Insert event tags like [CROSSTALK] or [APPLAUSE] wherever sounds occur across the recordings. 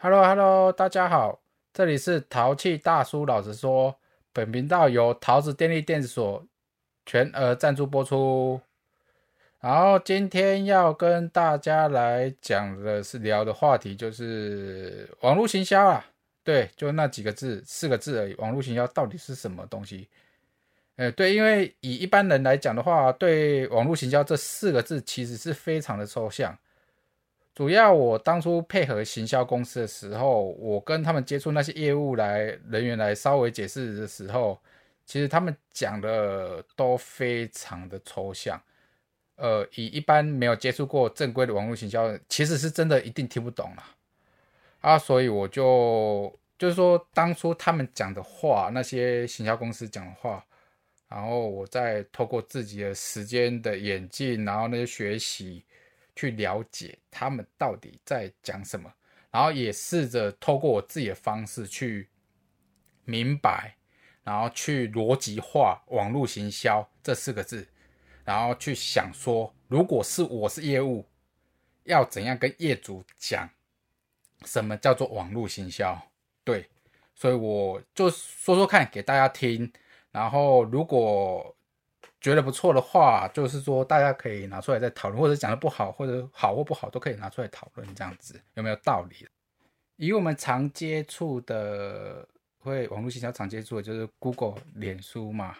Hello Hello，大家好，这里是淘气大叔。老实说，本频道由桃子电力电子所全额赞助播出。然后今天要跟大家来讲的是聊的话题，就是网络行销啊。对，就那几个字，四个字而已。网络行销到底是什么东西？呃，对，因为以一般人来讲的话，对网络行销这四个字其实是非常的抽象。主要我当初配合行销公司的时候，我跟他们接触那些业务来人员来稍微解释的时候，其实他们讲的都非常的抽象。呃，以一般没有接触过正规的网络行销，其实是真的一定听不懂了啊。所以我就就是说，当初他们讲的话，那些行销公司讲的话，然后我再透过自己的时间的演进，然后那些学习。去了解他们到底在讲什么，然后也试着透过我自己的方式去明白，然后去逻辑化网络行销这四个字，然后去想说，如果是我是业务，要怎样跟业主讲什么叫做网络行销？对，所以我就说说看给大家听，然后如果。觉得不错的话，就是说大家可以拿出来再讨论，或者讲的不好或者好或不好都可以拿出来讨论，这样子有没有道理？以我们常接触的，会网络营销常接触的就是 Google、脸书嘛，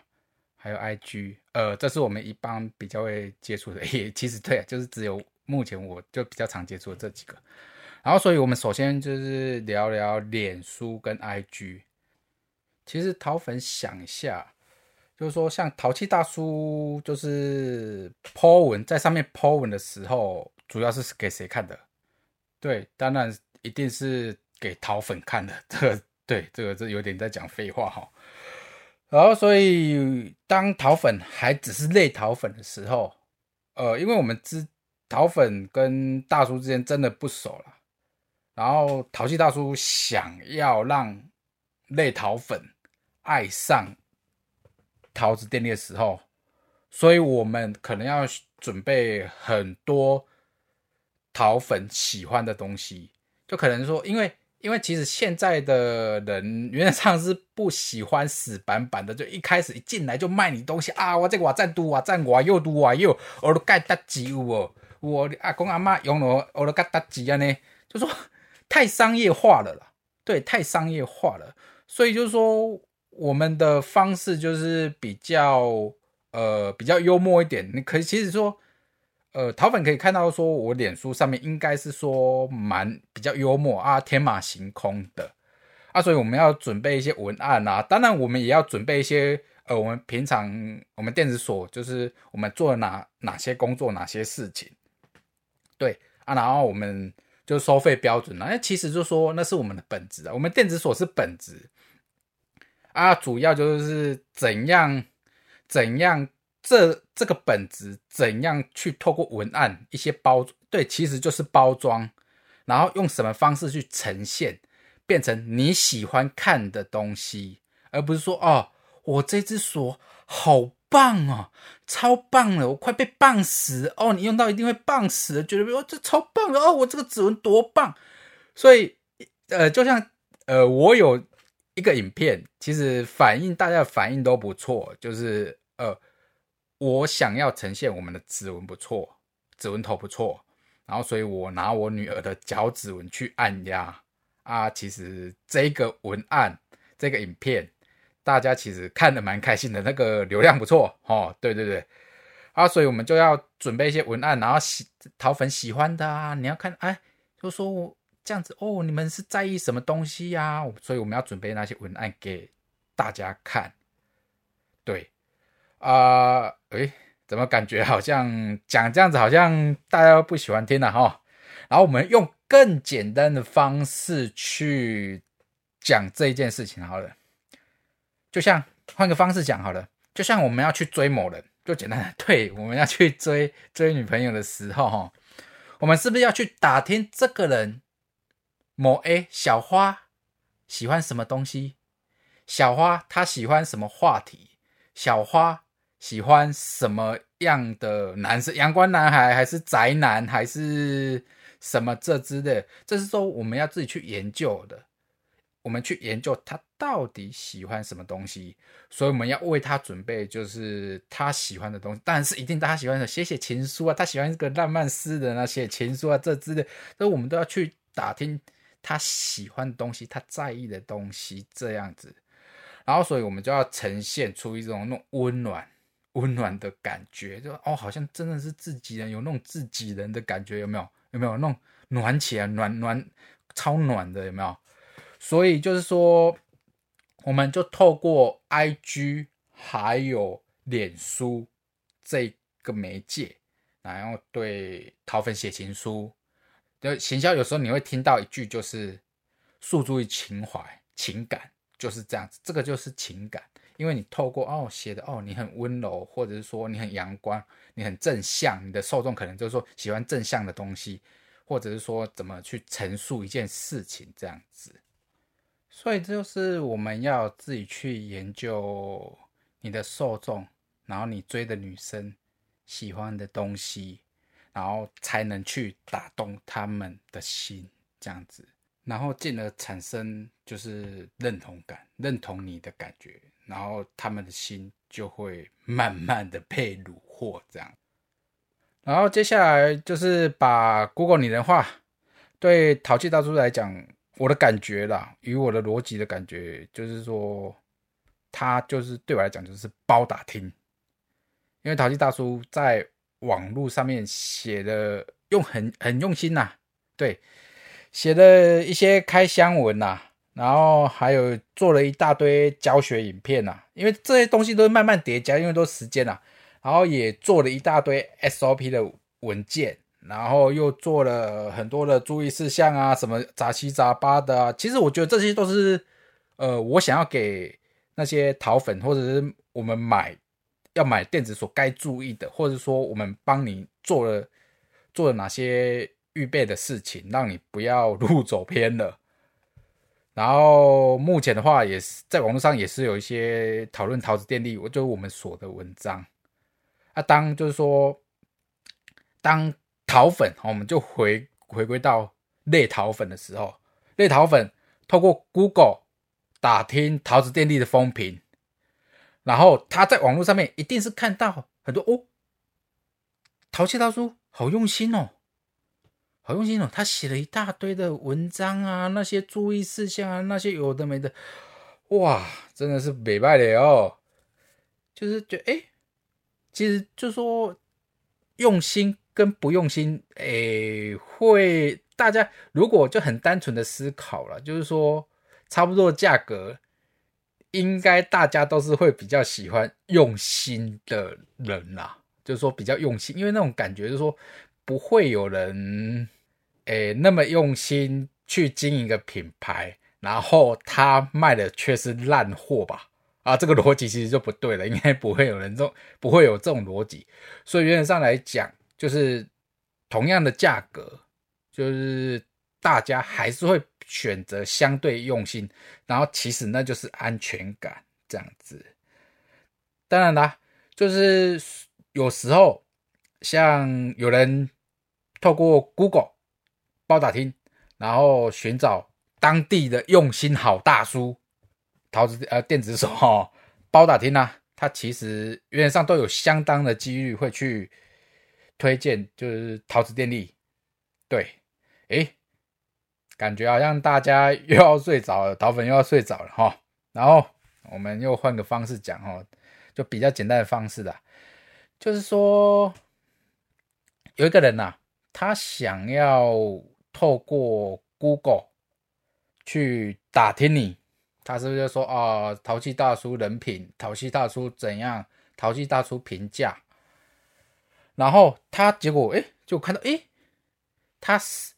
还有 IG，呃，这是我们一般比较会接触的。[LAUGHS] 也其实对，就是只有目前我就比较常接触的这几个。然后，所以我们首先就是聊聊脸书跟 IG。其实淘粉想一下。就是说，像淘气大叔，就是 Po 文在上面 Po 文的时候，主要是给谁看的？对，当然一定是给淘粉看的。这个对，这个这有点在讲废话哈。然后，所以当淘粉还只是类淘粉的时候，呃，因为我们之淘粉跟大叔之间真的不熟了，然后淘气大叔想要让类淘粉爱上。桃子电力的时候，所以我们可能要准备很多桃粉喜欢的东西，就可能说，因为因为其实现在的人 [LAUGHS] 原则上是不喜欢死板板的，就一开始一进来就卖你东西啊，我这个我赞都啊赞我又都啊又，我都盖大吉哦，我阿公阿妈用了我都盖大吉啊呢，就说太商业化了啦，对，太商业化了，所以就是说。我们的方式就是比较呃比较幽默一点，你可以其实说，呃，桃粉可以看到说我脸书上面应该是说蛮比较幽默啊，天马行空的。啊，所以我们要准备一些文案啊，当然我们也要准备一些呃，我们平常我们电子所就是我们做哪哪些工作哪些事情，对啊，然后我们就收费标准啊，那其实就说那是我们的本职啊，我们电子所是本职。啊，主要就是怎样怎样，这这个本质怎样去透过文案一些包对，其实就是包装，然后用什么方式去呈现，变成你喜欢看的东西，而不是说哦，我这只锁好棒哦，超棒了，我快被棒死哦，你用到一定会棒死，觉得哦这超棒的哦，我这个指纹多棒，所以呃，就像呃，我有。一个影片其实反应大家的反应都不错，就是呃，我想要呈现我们的指纹不错，指纹头不错，然后所以我拿我女儿的脚趾纹去按压啊，其实这个文案这个影片大家其实看的蛮开心的，那个流量不错哦，对对对，啊，所以我们就要准备一些文案，然后喜讨粉喜欢的啊，你要看哎，就说我。这样子哦，你们是在意什么东西呀？所以我们要准备那些文案给大家看。对啊，诶，怎么感觉好像讲这样子，好像大家不喜欢听了哈？然后我们用更简单的方式去讲这一件事情好了，就像换个方式讲好了，就像我们要去追某人，就简单的，对，我们要去追追女朋友的时候哈，我们是不是要去打听这个人？某 A 小花喜欢什么东西？小花她喜欢什么话题？小花喜欢什么样的男生？阳光男孩还是宅男？还是什么这之类，这是说我们要自己去研究的。我们去研究他到底喜欢什么东西，所以我们要为他准备，就是他喜欢的东西。当然是一定大家喜欢的，写写情书啊，他喜欢这个浪漫诗人啊，写情书啊，这之类，所以我们都要去打听他喜欢的东西，他在意的东西这样子。然后，所以我们就要呈现出一种那种温暖、温暖的感觉，就哦，好像真的是自己人，有那种自己人的感觉，有没有？有没有那种暖起来、暖暖、超暖的？有没有？所以就是说，我们就透过 I G 还有脸书这个媒介，然后对桃粉写情书。就行销有时候你会听到一句，就是诉诸于情怀、情感，就是这样子。这个就是情感，因为你透过哦写的哦，你很温柔，或者是说你很阳光，你很正向，你的受众可能就是说喜欢正向的东西，或者是说怎么去陈述一件事情这样子。所以这就是我们要自己去研究你的受众，然后你追的女生喜欢的东西，然后才能去打动他们的心，这样子，然后进而产生就是认同感，认同你的感觉，然后他们的心就会慢慢的被虏获，这样。然后接下来就是把 Google 拟人化，对淘气大叔来讲。我的感觉啦，与我的逻辑的感觉，就是说，他就是对我来讲就是包打听，因为淘气大叔在网络上面写的用很很用心呐，对，写了一些开箱文呐，然后还有做了一大堆教学影片呐，因为这些东西都是慢慢叠加，因为都时间呐，然后也做了一大堆 SOP 的文件。然后又做了很多的注意事项啊，什么杂七杂八的啊。其实我觉得这些都是，呃，我想要给那些淘粉或者是我们买要买电子所该注意的，或者说我们帮你做了做了哪些预备的事情，让你不要路走偏了。然后目前的话，也是在网络上也是有一些讨论桃子电力，我就我们所的文章啊，当就是说当。桃粉，我们就回回归到类桃粉的时候，类桃粉透过 Google 打听桃子电力的风评，然后他在网络上面一定是看到很多哦，淘气大叔好用心哦，好用心哦，他写了一大堆的文章啊，那些注意事项啊，那些有的没的，哇，真的是美败的哦，就是觉得哎，其实就说用心。跟不用心，诶，会大家如果就很单纯的思考了，就是说差不多的价格，应该大家都是会比较喜欢用心的人啦，就是说比较用心，因为那种感觉就是说不会有人诶那么用心去经营一个品牌，然后他卖的却是烂货吧？啊，这个逻辑其实就不对了，应该不会有人这种不会有这种逻辑，所以原则上来讲。就是同样的价格，就是大家还是会选择相对用心，然后其实那就是安全感这样子。当然啦，就是有时候像有人透过 Google 包打听，然后寻找当地的用心好大叔，桃子呃电子手哈包打听呢，他其实原则上都有相当的几率会去。推荐就是桃子电力，对，诶，感觉好像大家又要睡着了，桃粉又要睡着了哈。然后我们又换个方式讲哈，就比较简单的方式的，就是说有一个人呐，他想要透过 Google 去打听你，他是不是就说啊，淘气大叔人品，淘气大叔怎样，淘气大叔评价。然后他结果哎，就看到哎，他是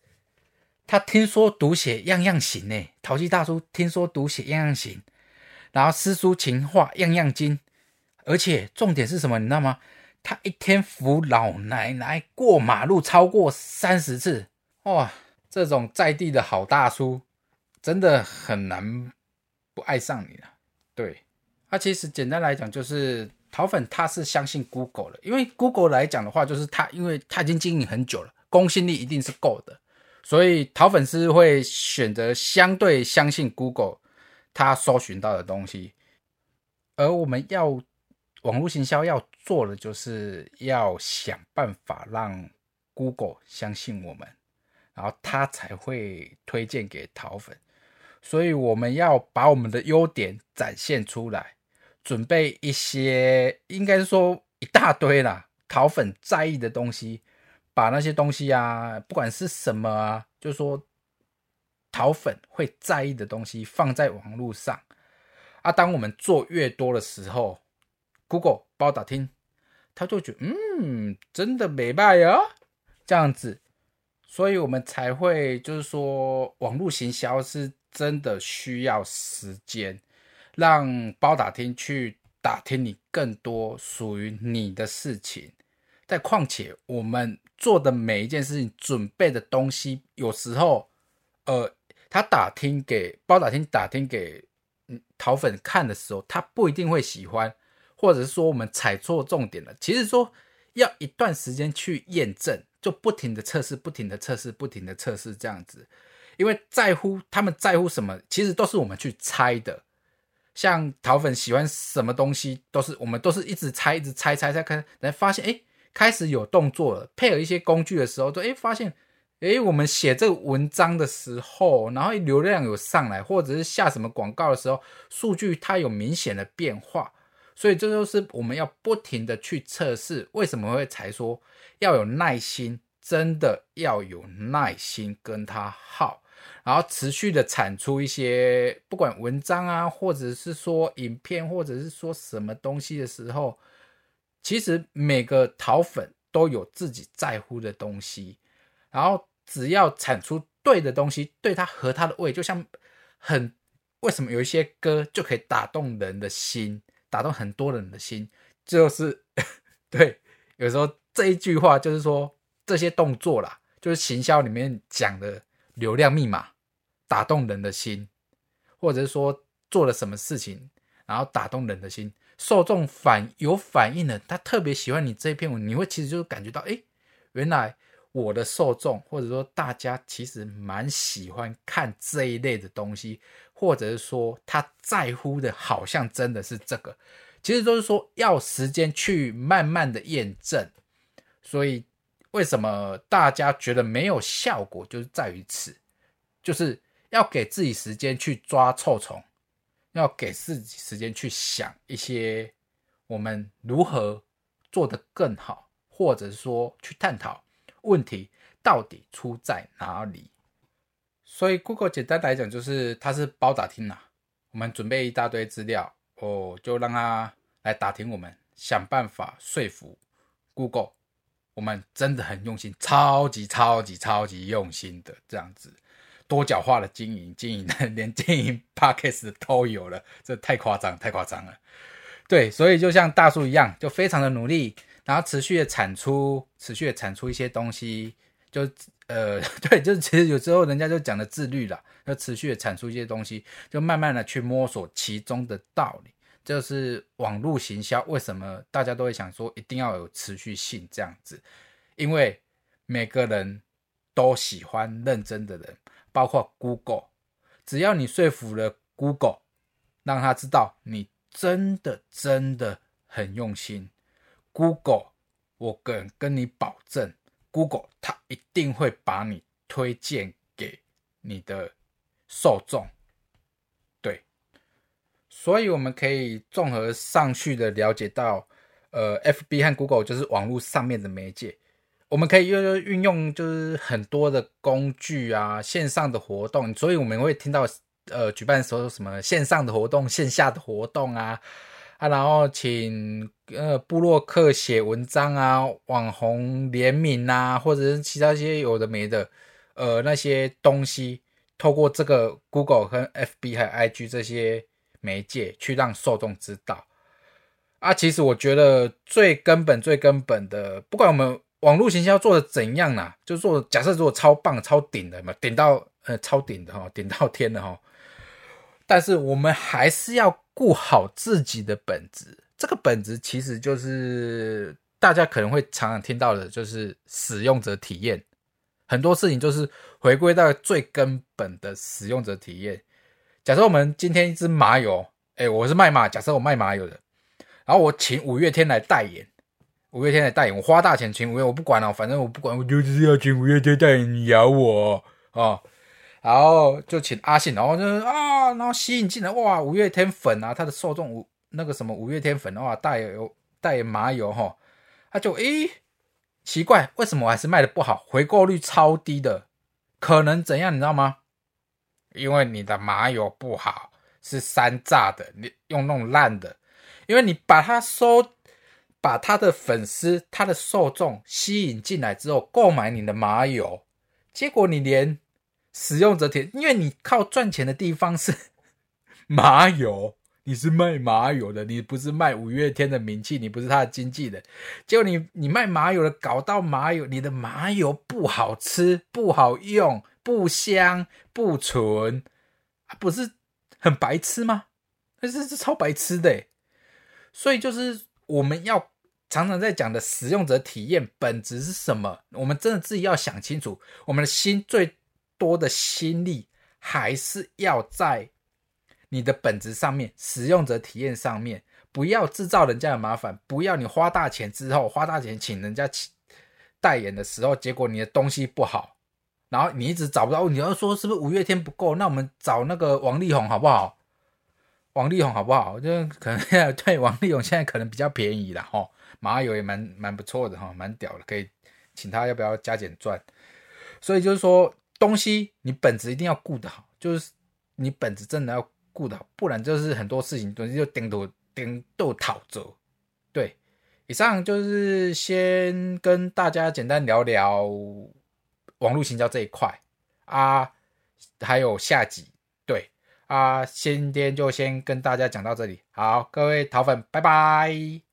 他听说读写样样行呢，淘气大叔听说读写样样行，然后诗书情画样样精，而且重点是什么？你知道吗？他一天扶老奶奶过马路超过三十次，哇！这种在地的好大叔，真的很难不爱上你了。对，他其实简单来讲就是。桃粉他是相信 Google 的，因为 Google 来讲的话，就是他，因为他已经经营很久了，公信力一定是够的。所以淘粉丝会选择相对相信 Google 他搜寻到的东西，而我们要网络行销要做的，就是要想办法让 Google 相信我们，然后他才会推荐给淘粉。所以我们要把我们的优点展现出来，准备一些，应该是说一大堆啦，淘粉在意的东西，把那些东西啊，不管是什么啊，就说淘粉会在意的东西放在网络上啊。当我们做越多的时候，Google 包打听，他就觉得嗯，真的没卖啊，这样子，所以我们才会就是说网络行销是。真的需要时间，让包打听去打听你更多属于你的事情。再况且，我们做的每一件事情准备的东西，有时候，呃，他打听给包打听打听给淘粉看的时候，他不一定会喜欢，或者是说我们踩错重点了。其实说要一段时间去验证，就不停的测试，不停的测试，不停的测试这样子。因为在乎他们在乎什么，其实都是我们去猜的。像桃粉喜欢什么东西，都是我们都是一直猜，一直猜猜猜，看来发现哎，开始有动作了。配合一些工具的时候，都哎发现哎，我们写这个文章的时候，然后流量有上来，或者是下什么广告的时候，数据它有明显的变化。所以这就是我们要不停的去测试。为什么会才说要有耐心？真的要有耐心跟他耗。然后持续的产出一些，不管文章啊，或者是说影片，或者是说什么东西的时候，其实每个淘粉都有自己在乎的东西。然后只要产出对的东西，对他合他的胃，就像很为什么有一些歌就可以打动人的心，打动很多人的心，就是 [LAUGHS] 对。有时候这一句话就是说这些动作啦，就是行销里面讲的。流量密码打动人的心，或者是说做了什么事情，然后打动人的心，受众反有反应了，他特别喜欢你这一篇文，你会其实就感觉到，哎，原来我的受众或者说大家其实蛮喜欢看这一类的东西，或者是说他在乎的好像真的是这个，其实都是说要时间去慢慢的验证，所以。为什么大家觉得没有效果，就是在于此，就是要给自己时间去抓臭虫，要给自己时间去想一些我们如何做得更好，或者说去探讨问题到底出在哪里。所以 Google 简单来讲就是它是包打听呐，我们准备一大堆资料哦，就让它来打听我们，想办法说服 Google。我们真的很用心，超级超级超级用心的这样子，多角化的经营，经营的 [LAUGHS] 连经营 podcast 都有了，这太夸张，太夸张了。对，所以就像大叔一样，就非常的努力，然后持续的产出，持续的产出一些东西，就呃，[LAUGHS] 对，就是其实有时候人家就讲的自律了，要持续的产出一些东西，就慢慢的去摸索其中的道理。就是网络行销，为什么大家都会想说一定要有持续性这样子？因为每个人都喜欢认真的人，包括 Google。只要你说服了 Google，让他知道你真的真的很用心，Google，我跟跟你保证，Google 他一定会把你推荐给你的受众。对所以我们可以综合上去的了解到，呃，FB 和 Google 就是网络上面的媒介，我们可以运运用就是很多的工具啊，线上的活动，所以我们会听到呃举办时候什么线上的活动、线下的活动啊啊，然后请呃布洛克写文章啊，网红联名啊，或者是其他一些有的没的呃那些东西，透过这个 Google 和 FB 还有 IG 这些。媒介去让受众知道啊，其实我觉得最根本、最根本的，不管我们网络行销做的怎样啦，就做假设做超棒、超顶的嘛，顶到呃超顶的哈，顶到天的哈，但是我们还是要顾好自己的本质。这个本质其实就是大家可能会常常听到的，就是使用者体验很多事情就是回归到最根本的使用者体验。假设我们今天一支麻油，哎，我是卖麻，假设我卖麻油的，然后我请五月天来代言，五月天的代言，我花大钱请五月，我不管了，反正我不管，我就是要请五月天代言，你咬我啊！然后就请阿信，然后就啊，然后吸引进来，哇，五月天粉啊，他的受众五那个什么五月天粉的话，代油代言麻油哈，他就诶奇怪，为什么我还是卖的不好，回购率超低的，可能怎样你知道吗？因为你的麻油不好，是山榨的，你用那种烂的，因为你把它收，把他的粉丝、他的受众吸引进来之后，购买你的麻油，结果你连使用者填，因为你靠赚钱的地方是 [LAUGHS] 麻油，你是卖麻油的，你不是卖五月天的名气，你不是他的经纪人，结果你你卖麻油的，搞到麻油，你的麻油不好吃，不好用。不香不纯，不是很白痴吗？那是是超白痴的。所以就是我们要常常在讲的使用者体验本质是什么？我们真的自己要想清楚。我们的心最多的心力还是要在你的本质上面，使用者体验上面，不要制造人家的麻烦，不要你花大钱之后花大钱请人家请代言的时候，结果你的东西不好。然后你一直找不到，你要说是不是五月天不够？那我们找那个王力宏好不好？王力宏好不好？就可能 [LAUGHS] 对王力宏现在可能比较便宜了哈，麻友也蛮蛮不错的哈，蛮屌的，可以请他要不要加减赚？所以就是说，东西你本子一定要顾得好，就是你本子真的要顾得好，不然就是很多事情东西就顶多顶多讨走。对，以上就是先跟大家简单聊聊。网络行销这一块啊，还有下集，啊，今天就先跟大家讲到这里，好，各位桃粉，拜拜。